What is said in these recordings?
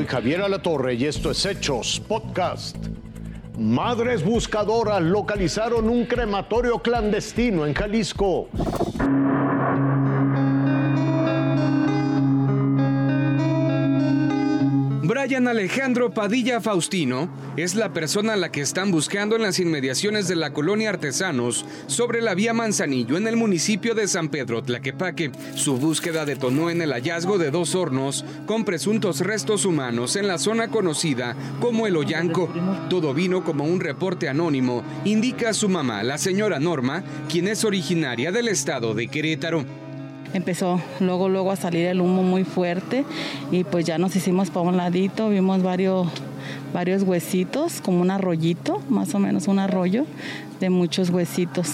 Soy Javier Alatorre y esto es Hechos Podcast. Madres buscadoras localizaron un crematorio clandestino en Jalisco. Brian Alejandro Padilla Faustino es la persona a la que están buscando en las inmediaciones de la colonia Artesanos sobre la vía Manzanillo en el municipio de San Pedro Tlaquepaque. Su búsqueda detonó en el hallazgo de dos hornos con presuntos restos humanos en la zona conocida como El Ollanco. Todo vino como un reporte anónimo, indica su mamá, la señora Norma, quien es originaria del estado de Querétaro empezó luego luego a salir el humo muy fuerte y pues ya nos hicimos para un ladito, vimos varios varios huesitos, como un arroyito, más o menos un arroyo de muchos huesitos.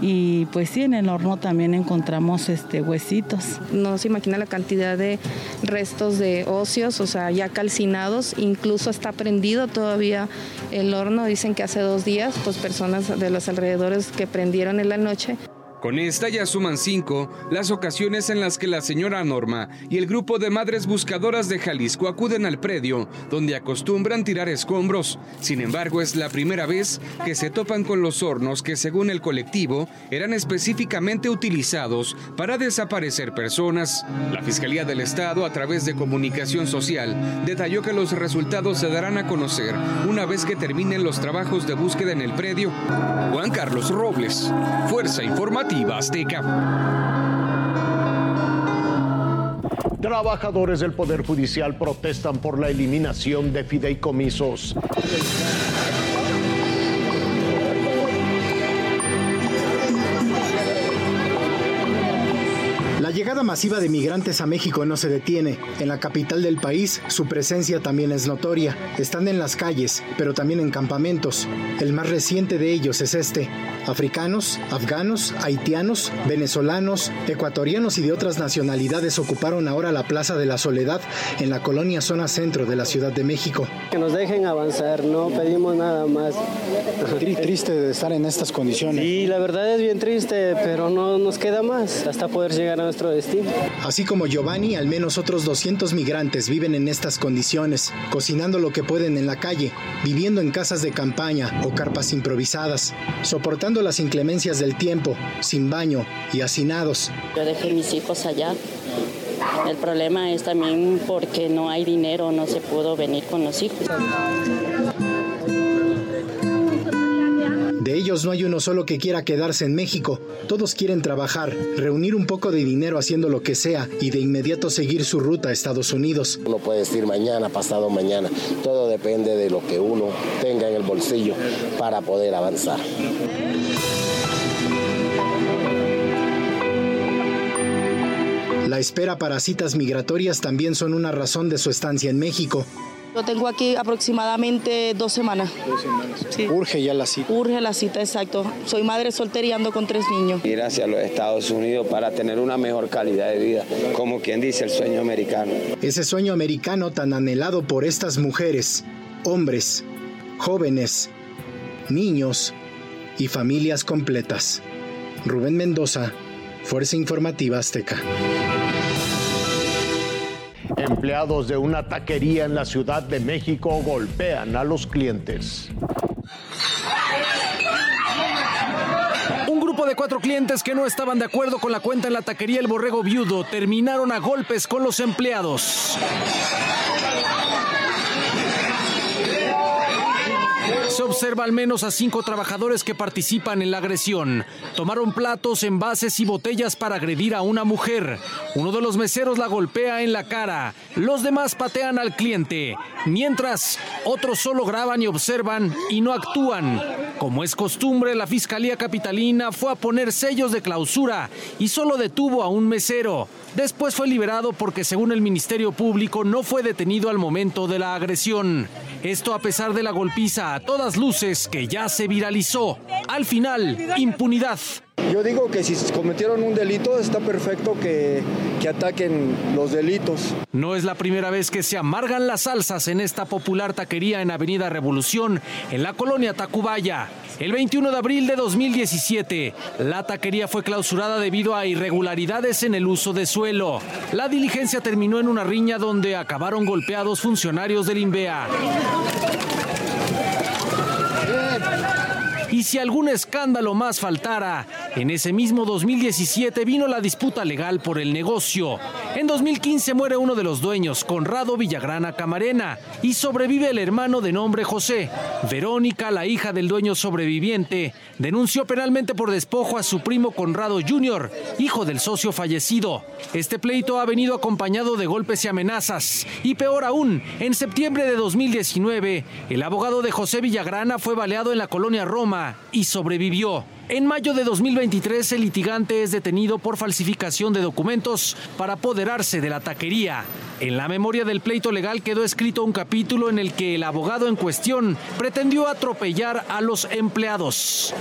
Y pues sí, en el horno también encontramos este huesitos. No se imagina la cantidad de restos de óseos, o sea, ya calcinados, incluso está prendido todavía el horno. Dicen que hace dos días, pues personas de los alrededores que prendieron en la noche con esta ya suman cinco las ocasiones en las que la señora Norma y el grupo de madres buscadoras de Jalisco acuden al predio, donde acostumbran tirar escombros. Sin embargo, es la primera vez que se topan con los hornos que, según el colectivo, eran específicamente utilizados para desaparecer personas. La Fiscalía del Estado, a través de comunicación social, detalló que los resultados se darán a conocer una vez que terminen los trabajos de búsqueda en el predio. Juan Carlos Robles, Fuerza Informativa. Trabajadores del Poder Judicial protestan por la eliminación de fideicomisos. Llegada masiva de migrantes a México no se detiene. En la capital del país, su presencia también es notoria. Están en las calles, pero también en campamentos. El más reciente de ellos es este. Africanos, afganos, haitianos, venezolanos, ecuatorianos y de otras nacionalidades ocuparon ahora la Plaza de la Soledad en la colonia zona centro de la Ciudad de México. Que nos dejen avanzar, no pedimos nada más. Triste de estar en estas condiciones. Sí, la verdad es bien triste, pero no nos queda más hasta poder llegar a nuestro destino. Así como Giovanni, al menos otros 200 migrantes viven en estas condiciones, cocinando lo que pueden en la calle, viviendo en casas de campaña o carpas improvisadas, soportando las inclemencias del tiempo, sin baño y hacinados. Yo dejé mis hijos allá. El problema es también porque no hay dinero, no se pudo venir con los hijos. Ellos no hay uno solo que quiera quedarse en México. Todos quieren trabajar, reunir un poco de dinero haciendo lo que sea y de inmediato seguir su ruta a Estados Unidos. Uno puede decir mañana, pasado mañana. Todo depende de lo que uno tenga en el bolsillo para poder avanzar. La espera para citas migratorias también son una razón de su estancia en México. Lo tengo aquí aproximadamente dos semanas. Dos semanas. Urge ya la cita. Urge la cita, exacto. Soy madre soltera y ando con tres niños. Ir hacia los Estados Unidos para tener una mejor calidad de vida, como quien dice el sueño americano. Ese sueño americano tan anhelado por estas mujeres, hombres, jóvenes, niños y familias completas. Rubén Mendoza, Fuerza Informativa Azteca. Empleados de una taquería en la Ciudad de México golpean a los clientes. Un grupo de cuatro clientes que no estaban de acuerdo con la cuenta en la taquería El Borrego Viudo terminaron a golpes con los empleados. Se observa al menos a cinco trabajadores que participan en la agresión. Tomaron platos, envases y botellas para agredir a una mujer. Uno de los meseros la golpea en la cara. Los demás patean al cliente. Mientras, otros solo graban y observan y no actúan. Como es costumbre, la Fiscalía Capitalina fue a poner sellos de clausura y solo detuvo a un mesero. Después fue liberado porque según el Ministerio Público no fue detenido al momento de la agresión. Esto a pesar de la golpiza a todas luces que ya se viralizó. Al final, impunidad Yo digo que si cometieron un delito está perfecto que, que ataquen los delitos. No es la primera vez que se amargan las salsas en esta popular taquería en Avenida Revolución, en la colonia Tacubaya. El 21 de abril de 2017, la taquería fue clausurada debido a irregularidades en el uso de suelo. La diligencia terminó en una riña donde acabaron golpeados funcionarios del INVEA. Y si algún escándalo más faltara, en ese mismo 2017 vino la disputa legal por el negocio. En 2015 muere uno de los dueños, Conrado Villagrana Camarena, y sobrevive el hermano de nombre José. Verónica, la hija del dueño sobreviviente, denunció penalmente por despojo a su primo Conrado Jr., hijo del socio fallecido. Este pleito ha venido acompañado de golpes y amenazas. Y peor aún, en septiembre de 2019, el abogado de José Villagrana fue baleado en la colonia Roma y sobrevivió. En mayo de 2023, el litigante es detenido por falsificación de documentos para de la taquería. En la memoria del pleito legal quedó escrito un capítulo en el que el abogado en cuestión pretendió atropellar a los empleados.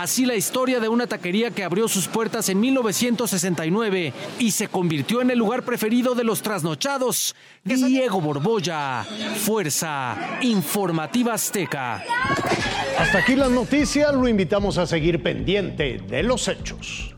Así la historia de una taquería que abrió sus puertas en 1969 y se convirtió en el lugar preferido de los trasnochados. Diego Borbolla, Fuerza Informativa Azteca. Hasta aquí las noticias, lo invitamos a seguir pendiente de los hechos.